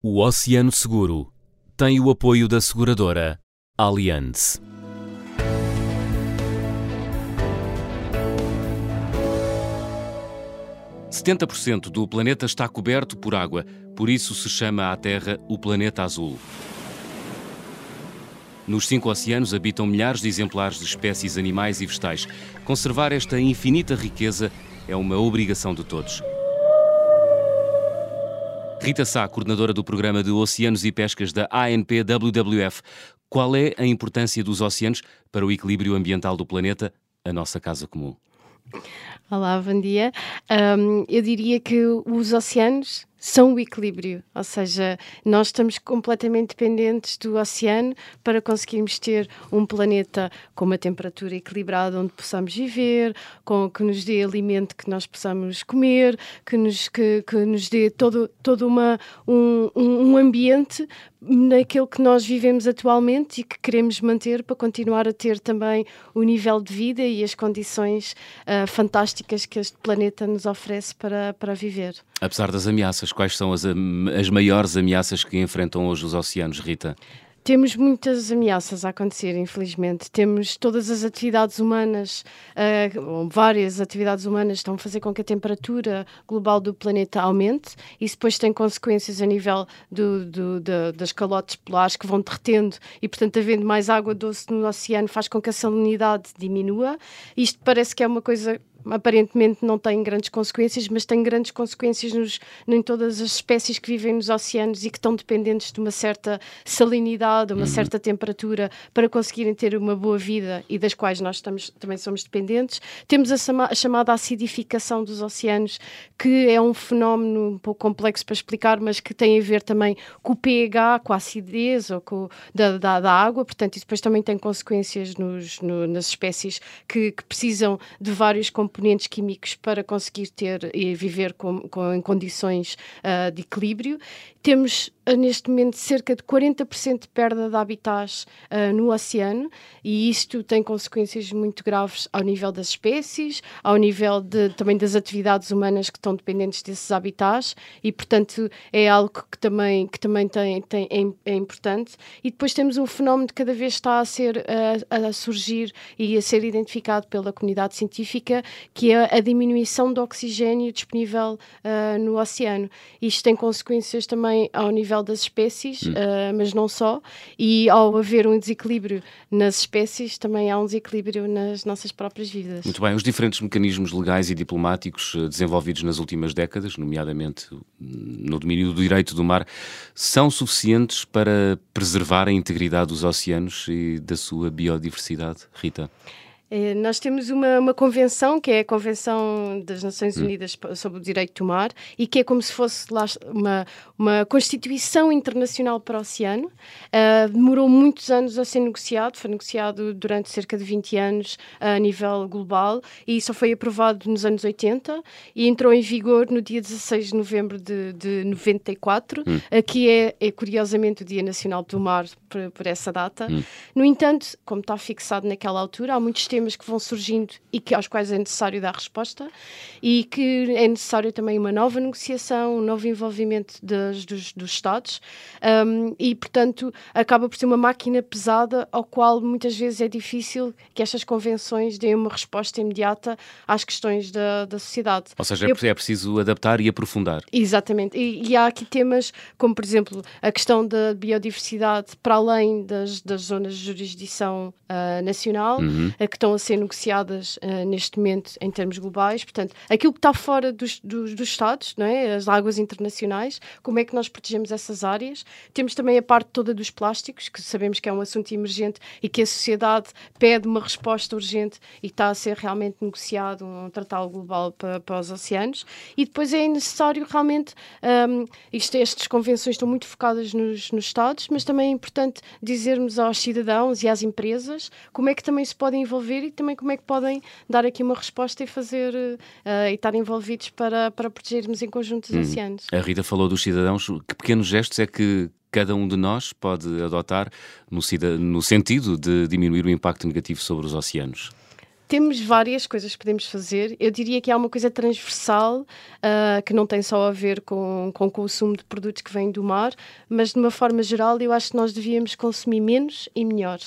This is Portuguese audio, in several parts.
O Oceano Seguro tem o apoio da seguradora Allianz. Setenta por cento do planeta está coberto por água, por isso se chama a Terra o planeta azul. Nos cinco oceanos habitam milhares de exemplares de espécies animais e vegetais. Conservar esta infinita riqueza é uma obrigação de todos. Rita Sá, coordenadora do programa de Oceanos e Pescas da ANP WWF. Qual é a importância dos oceanos para o equilíbrio ambiental do planeta, a nossa casa comum? Olá, bom dia. Um, eu diria que os oceanos são o equilíbrio, ou seja, nós estamos completamente dependentes do oceano para conseguirmos ter um planeta com uma temperatura equilibrada onde possamos viver, com que nos dê alimento que nós possamos comer, que nos, que, que nos dê todo, todo uma, um, um ambiente naquele que nós vivemos atualmente e que queremos manter para continuar a ter também o nível de vida e as condições uh, fantásticas que este planeta nos oferece para, para viver. Apesar das ameaças, quais são as, as maiores ameaças que enfrentam hoje os oceanos, Rita? Temos muitas ameaças a acontecer, infelizmente. Temos todas as atividades humanas, uh, várias atividades humanas, estão a fazer com que a temperatura global do planeta aumente. Isso depois tem consequências a nível do, do, do, das calotes polares que vão derretendo e, portanto, havendo mais água doce no oceano, faz com que a salinidade diminua. Isto parece que é uma coisa aparentemente não tem grandes consequências, mas tem grandes consequências nos, em todas as espécies que vivem nos oceanos e que estão dependentes de uma certa salinidade, uma uhum. certa temperatura para conseguirem ter uma boa vida e das quais nós estamos, também somos dependentes. Temos a, chama, a chamada acidificação dos oceanos, que é um fenómeno um pouco complexo para explicar, mas que tem a ver também com o pH, com a acidez ou com, da, da, da água, portanto, isso depois também tem consequências nos, no, nas espécies que, que precisam de vários componentes componentes químicos para conseguir ter e viver com, com em condições uh, de equilíbrio. Temos neste momento cerca de 40% de perda de habitats uh, no oceano e isto tem consequências muito graves ao nível das espécies, ao nível de, também das atividades humanas que estão dependentes desses habitats e, portanto, é algo que também, que também tem, tem, é, é importante. E depois temos um fenómeno que cada vez está a, ser, uh, a surgir e a ser identificado pela comunidade científica, que é a diminuição do oxigênio disponível uh, no oceano. Isto tem consequências também ao nível nível das espécies, hum. uh, mas não só. E ao haver um desequilíbrio nas espécies, também há um desequilíbrio nas nossas próprias vidas. Muito bem. Os diferentes mecanismos legais e diplomáticos uh, desenvolvidos nas últimas décadas, nomeadamente no domínio do direito do mar, são suficientes para preservar a integridade dos oceanos e da sua biodiversidade, Rita? É, nós temos uma, uma convenção, que é a Convenção das Nações hum. Unidas sobre o Direito do Mar, e que é como se fosse uma, uma Constituição Internacional para o Oceano. Uh, demorou muitos anos a ser negociado, foi negociado durante cerca de 20 anos uh, a nível global, e só foi aprovado nos anos 80 e entrou em vigor no dia 16 de novembro de, de 94, hum. uh, que é, é, curiosamente o Dia Nacional do Mar por, por essa data. Hum. No entanto, como está fixado naquela altura, há muitos temas que vão surgindo e que, aos quais é necessário dar resposta e que é necessário também uma nova negociação, um novo envolvimento das, dos, dos Estados um, e, portanto, acaba por ser uma máquina pesada ao qual muitas vezes é difícil que estas convenções deem uma resposta imediata às questões da, da sociedade. Ou seja, é Eu, é preciso adaptar e aprofundar. Exatamente. E, e, há aqui temas como, por exemplo, a questão da biodiversidade para além das, das zonas de jurisdição uh, nacional, uhum. que estão estão a ser negociadas uh, neste momento em termos globais. Portanto, aquilo que está fora dos, dos, dos, Estados, não é? as águas internacionais, como é que nós protegemos essas áreas. Temos também a parte toda dos plásticos, que sabemos que é um assunto emergente e que a sociedade pede uma resposta urgente e está a ser realmente negociado um tratado global para, para os oceanos. E depois é necessário realmente, um, isto, estas convenções estão muito focadas nos, nos Estados, mas também é importante dizermos aos cidadãos e às empresas como é que também se podem envolver e também como é que podem dar aqui uma resposta e fazer uh, e estar envolvidos para, para protegermos em conjunto os hum. oceanos. A Rita falou dos cidadãos. Que pequenos gestos é que cada um de nós pode adotar no, no sentido de diminuir o impacto negativo sobre os oceanos? temos várias coisas que podemos fazer. Eu diria que há uma coisa transversal uh, que não tem só a ver com, com o consumo de produtos que vêm do mar, mas de uma forma geral eu acho que nós devíamos consumir menos e melhor.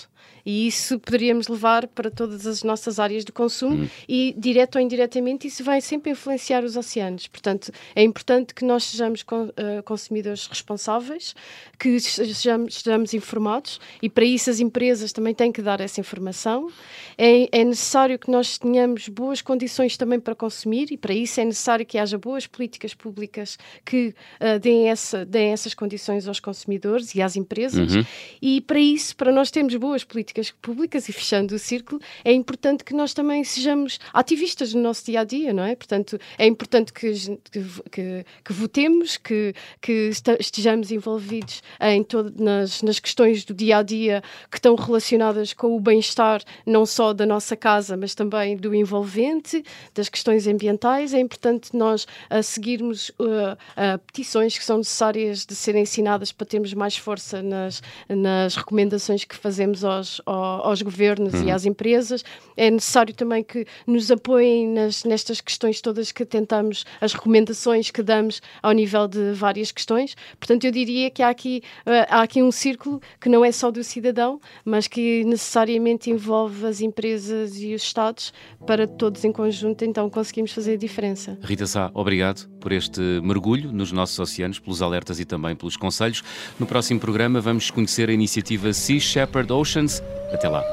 E isso poderíamos levar para todas as nossas áreas de consumo hum. e, direto ou indiretamente, isso vai sempre influenciar os oceanos. Portanto, é importante que nós sejamos uh, consumidores responsáveis, que sejamos, sejamos, informados e, para isso, as empresas também têm que dar essa informação. É, é, necessário que nós tenhamos boas condições também para consumir e, para isso, é necessário que haja boas políticas públicas que uh, deem, essa, deem essas condições aos consumidores e às empresas. Uhum. E, para isso, para nós termos boas políticas públicas e fechando o círculo, é importante que nós também sejamos ativistas no nosso dia a dia, não é? Portanto, é importante que, que, que votemos, que, que estejamos envolvidos em nas, nas questões do dia a dia que estão relacionadas com o bem-estar não só da nossa casa, mas também do envolvente, das questões ambientais. É importante nós a seguirmos uh, uh, petições que são necessárias de serem ensinadas para termos mais força nas, nas recomendações que fazemos aos, aos governos uhum. e às empresas. É necessário também que nos apoiem nas, nestas questões todas que tentamos, as recomendações que damos ao nível de várias questões. Portanto, eu diria que há aqui, uh, há aqui um círculo que não é só do cidadão, mas que necessariamente envolve as empresas e os Estados para todos em conjunto, então conseguimos fazer a diferença. Rita Sá, obrigado por este mergulho nos nossos oceanos, pelos alertas e também pelos conselhos. No próximo programa vamos conhecer a iniciativa Sea Shepherd Oceans até lá.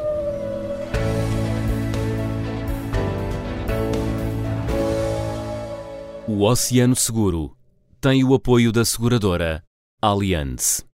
O Oceano Seguro tem o apoio da seguradora Allianz.